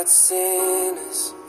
not sinners.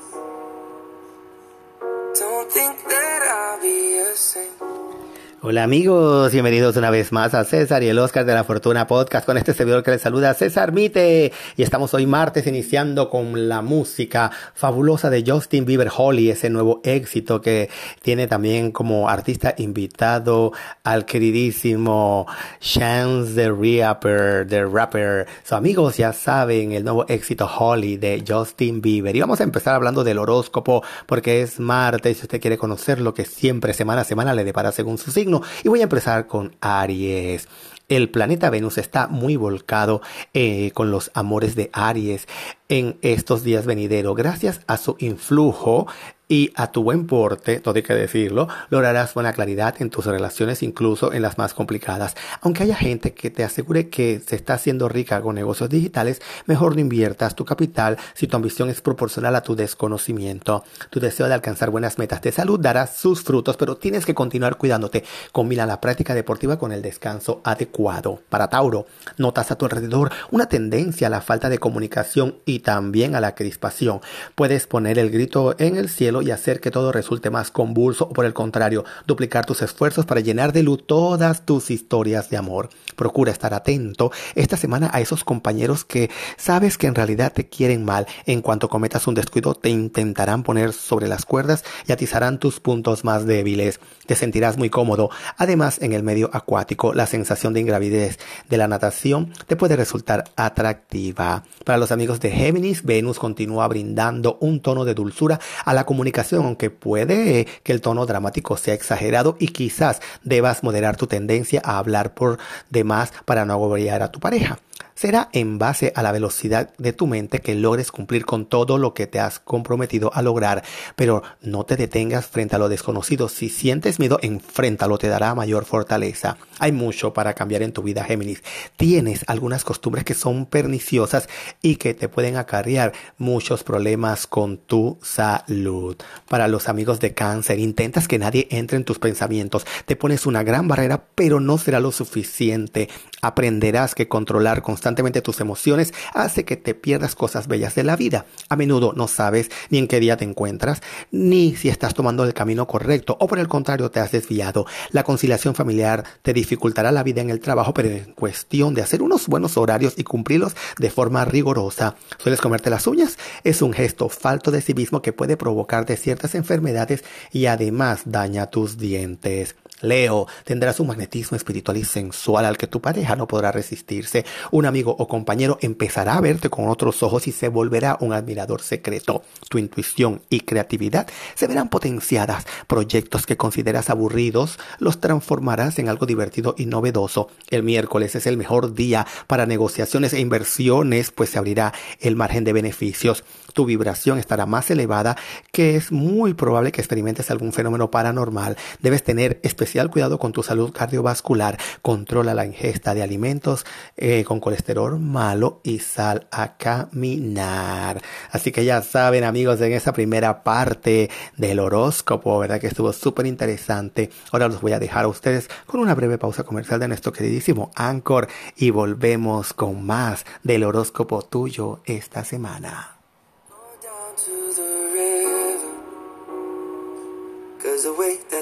Hola amigos, bienvenidos una vez más a César y el Oscar de la Fortuna Podcast. Con este servidor que les saluda César Mite. Y estamos hoy martes iniciando con la música fabulosa de Justin Bieber Holly, ese nuevo éxito que tiene también como artista invitado al queridísimo Chance the Rapper, the Rapper. So amigos ya saben el nuevo éxito Holly de Justin Bieber. Y vamos a empezar hablando del horóscopo porque es martes si usted quiere conocer lo que siempre semana a semana le depara según su signo y voy a empezar con Aries. El planeta Venus está muy volcado eh, con los amores de Aries en estos días venideros. Gracias a su influjo y a tu buen porte, todo hay que decirlo, lograrás buena claridad en tus relaciones, incluso en las más complicadas. Aunque haya gente que te asegure que se está haciendo rica con negocios digitales, mejor no inviertas tu capital si tu ambición es proporcional a tu desconocimiento. Tu deseo de alcanzar buenas metas de salud dará sus frutos, pero tienes que continuar cuidándote. Combina la práctica deportiva con el descanso adecuado. Para Tauro, notas a tu alrededor una tendencia a la falta de comunicación y también a la crispación. Puedes poner el grito en el cielo y hacer que todo resulte más convulso o por el contrario, duplicar tus esfuerzos para llenar de luz todas tus historias de amor. Procura estar atento esta semana a esos compañeros que sabes que en realidad te quieren mal. En cuanto cometas un descuido te intentarán poner sobre las cuerdas y atizarán tus puntos más débiles. Te sentirás muy cómodo. Además, en el medio acuático, la sensación de ingravidez de la natación te puede resultar atractiva. Para los amigos de Géminis, Venus continúa brindando un tono de dulzura a la comunicación aunque puede que el tono dramático sea exagerado y quizás debas moderar tu tendencia a hablar por demás para no agobiar a tu pareja. Será en base a la velocidad de tu mente que logres cumplir con todo lo que te has comprometido a lograr, pero no te detengas frente a lo desconocido. Si sientes miedo, enfréntalo, te dará mayor fortaleza. Hay mucho para cambiar en tu vida, Géminis. Tienes algunas costumbres que son perniciosas y que te pueden acarrear muchos problemas con tu salud. Para los amigos de cáncer, intentas que nadie entre en tus pensamientos. Te pones una gran barrera, pero no será lo suficiente. Aprenderás que controlar constantemente tus emociones hace que te pierdas cosas bellas de la vida. A menudo no sabes ni en qué día te encuentras, ni si estás tomando el camino correcto o por el contrario te has desviado. La conciliación familiar te dificultará la vida en el trabajo, pero en cuestión de hacer unos buenos horarios y cumplirlos de forma rigurosa. ¿Sueles comerte las uñas? Es un gesto falto de sí mismo que puede provocarte ciertas enfermedades y además daña tus dientes. Leo, tendrás un magnetismo espiritual y sensual al que tu pareja no podrá resistirse. Un amigo o compañero empezará a verte con otros ojos y se volverá un admirador secreto. Tu intuición y creatividad se verán potenciadas. Proyectos que consideras aburridos los transformarás en algo divertido y novedoso. El miércoles es el mejor día para negociaciones e inversiones, pues se abrirá el margen de beneficios. Tu vibración estará más elevada, que es muy probable que experimentes algún fenómeno paranormal. Debes tener especial cuidado con tu salud cardiovascular. Controla la ingesta de alimentos eh, con colesterol malo y sal a caminar. Así que ya saben amigos, en esa primera parte del horóscopo, ¿verdad? Que estuvo súper interesante. Ahora los voy a dejar a ustedes con una breve pausa comercial de nuestro queridísimo Anchor y volvemos con más del horóscopo tuyo esta semana.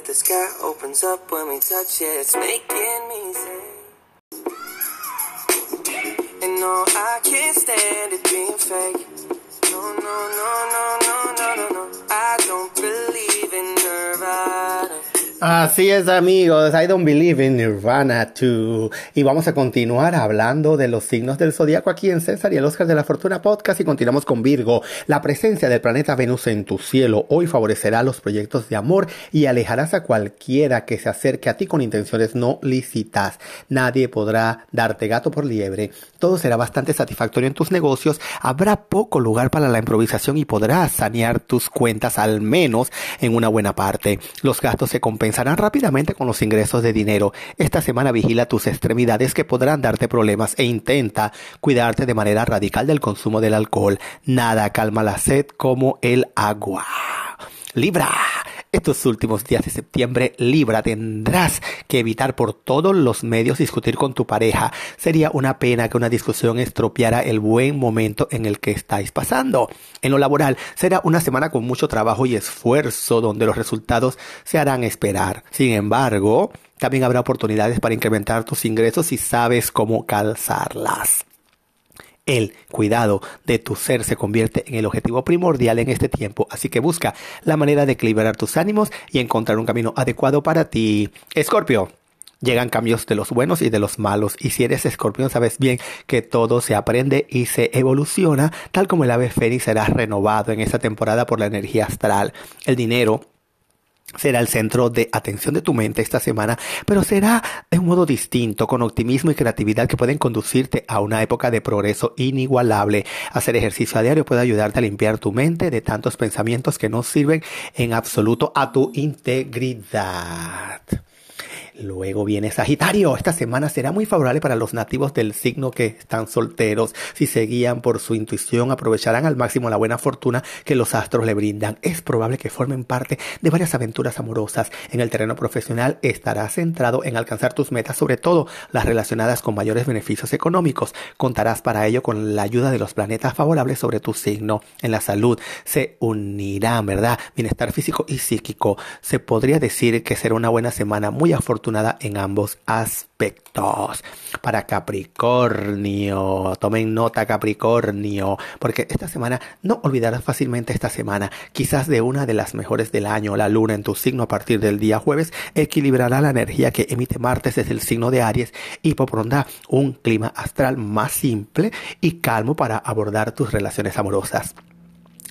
The sky opens up when we touch it, it's making me say. And no, I can't stand it being fake. No, no, no, no, no, Así es amigos, I don't believe in Nirvana too. Y vamos a continuar hablando de los signos del zodiaco aquí en César y el Oscar de la Fortuna Podcast y continuamos con Virgo. La presencia del planeta Venus en tu cielo hoy favorecerá los proyectos de amor y alejarás a cualquiera que se acerque a ti con intenciones no lícitas. Nadie podrá darte gato por liebre. Todo será bastante satisfactorio en tus negocios. Habrá poco lugar para la improvisación y podrás sanear tus cuentas al menos en una buena parte. Los gastos se compensan Pensarán rápidamente con los ingresos de dinero. Esta semana vigila tus extremidades que podrán darte problemas e intenta cuidarte de manera radical del consumo del alcohol. Nada calma la sed como el agua. Libra. Estos últimos días de septiembre, Libra, tendrás que evitar por todos los medios discutir con tu pareja. Sería una pena que una discusión estropeara el buen momento en el que estáis pasando. En lo laboral, será una semana con mucho trabajo y esfuerzo donde los resultados se harán esperar. Sin embargo, también habrá oportunidades para incrementar tus ingresos si sabes cómo calzarlas. El cuidado de tu ser se convierte en el objetivo primordial en este tiempo, así que busca la manera de equilibrar tus ánimos y encontrar un camino adecuado para ti. Escorpio. Llegan cambios de los buenos y de los malos, y si eres escorpión sabes bien que todo se aprende y se evoluciona, tal como el ave fénix será renovado en esta temporada por la energía astral. El dinero será el centro de atención de tu mente esta semana, pero será de un modo distinto, con optimismo y creatividad que pueden conducirte a una época de progreso inigualable. Hacer ejercicio a diario puede ayudarte a limpiar tu mente de tantos pensamientos que no sirven en absoluto a tu integridad. Luego viene Sagitario. Esta semana será muy favorable para los nativos del signo que están solteros. Si se guían por su intuición, aprovecharán al máximo la buena fortuna que los astros le brindan. Es probable que formen parte de varias aventuras amorosas. En el terreno profesional estarás centrado en alcanzar tus metas, sobre todo las relacionadas con mayores beneficios económicos. Contarás para ello con la ayuda de los planetas favorables sobre tu signo. En la salud se unirán, ¿verdad? Bienestar físico y psíquico. Se podría decir que será una buena semana muy afortunada en ambos aspectos. Para Capricornio, tomen nota Capricornio, porque esta semana no olvidarás fácilmente esta semana, quizás de una de las mejores del año, la luna en tu signo a partir del día jueves equilibrará la energía que emite Martes desde el signo de Aries y propondrá un clima astral más simple y calmo para abordar tus relaciones amorosas.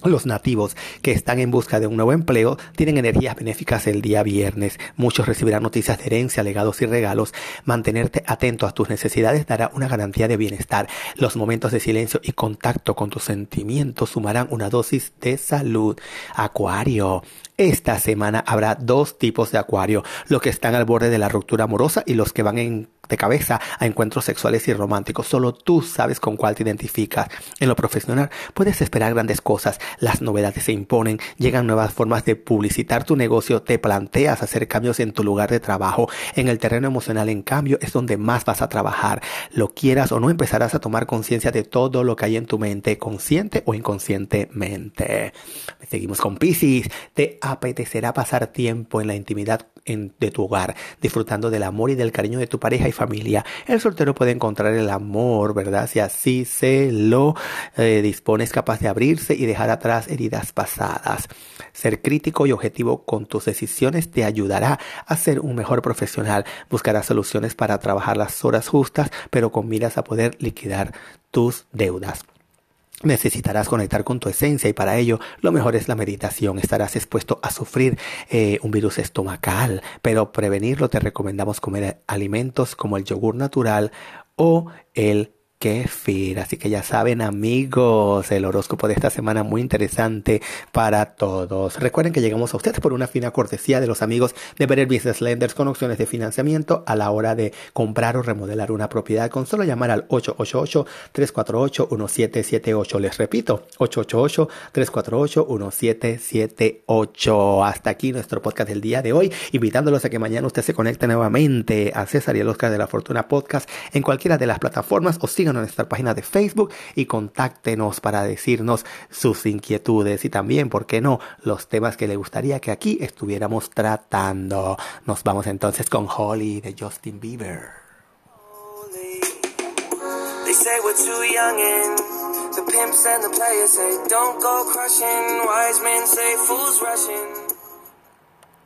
Los nativos que están en busca de un nuevo empleo tienen energías benéficas el día viernes. Muchos recibirán noticias de herencia, legados y regalos. Mantenerte atento a tus necesidades dará una garantía de bienestar. Los momentos de silencio y contacto con tus sentimientos sumarán una dosis de salud. Acuario. Esta semana habrá dos tipos de acuario, los que están al borde de la ruptura amorosa y los que van en de cabeza a encuentros sexuales y románticos. Solo tú sabes con cuál te identificas. En lo profesional puedes esperar grandes cosas. Las novedades se imponen, llegan nuevas formas de publicitar tu negocio, te planteas hacer cambios en tu lugar de trabajo. En el terreno emocional, en cambio, es donde más vas a trabajar. Lo quieras o no, empezarás a tomar conciencia de todo lo que hay en tu mente, consciente o inconscientemente. Seguimos con Pisces. Te apetecerá pasar tiempo en la intimidad de tu hogar, disfrutando del amor y del cariño de tu pareja y familia. El soltero puede encontrar el amor, ¿verdad? Si así se lo eh, dispone, es capaz de abrirse y dejar atrás heridas pasadas. Ser crítico y objetivo con tus decisiones te ayudará a ser un mejor profesional. Buscarás soluciones para trabajar las horas justas, pero con miras a poder liquidar tus deudas. Necesitarás conectar con tu esencia y para ello lo mejor es la meditación. Estarás expuesto a sufrir eh, un virus estomacal, pero prevenirlo te recomendamos comer alimentos como el yogur natural o el Kefir. Así que ya saben, amigos, el horóscopo de esta semana muy interesante para todos. Recuerden que llegamos a ustedes por una fina cortesía de los amigos de Better Business Lenders con opciones de financiamiento a la hora de comprar o remodelar una propiedad con solo llamar al 888-348-1778. Les repito, 888-348-1778. Hasta aquí nuestro podcast del día de hoy, invitándolos a que mañana usted se conecte nuevamente a César y el Oscar de la Fortuna Podcast en cualquiera de las plataformas o siga en nuestra página de Facebook y contáctenos para decirnos sus inquietudes y también, ¿por qué no?, los temas que le gustaría que aquí estuviéramos tratando. Nos vamos entonces con Holly de Justin Bieber. They say we're too the pimps and the players say don't go crushing. Wise men say fools rushing.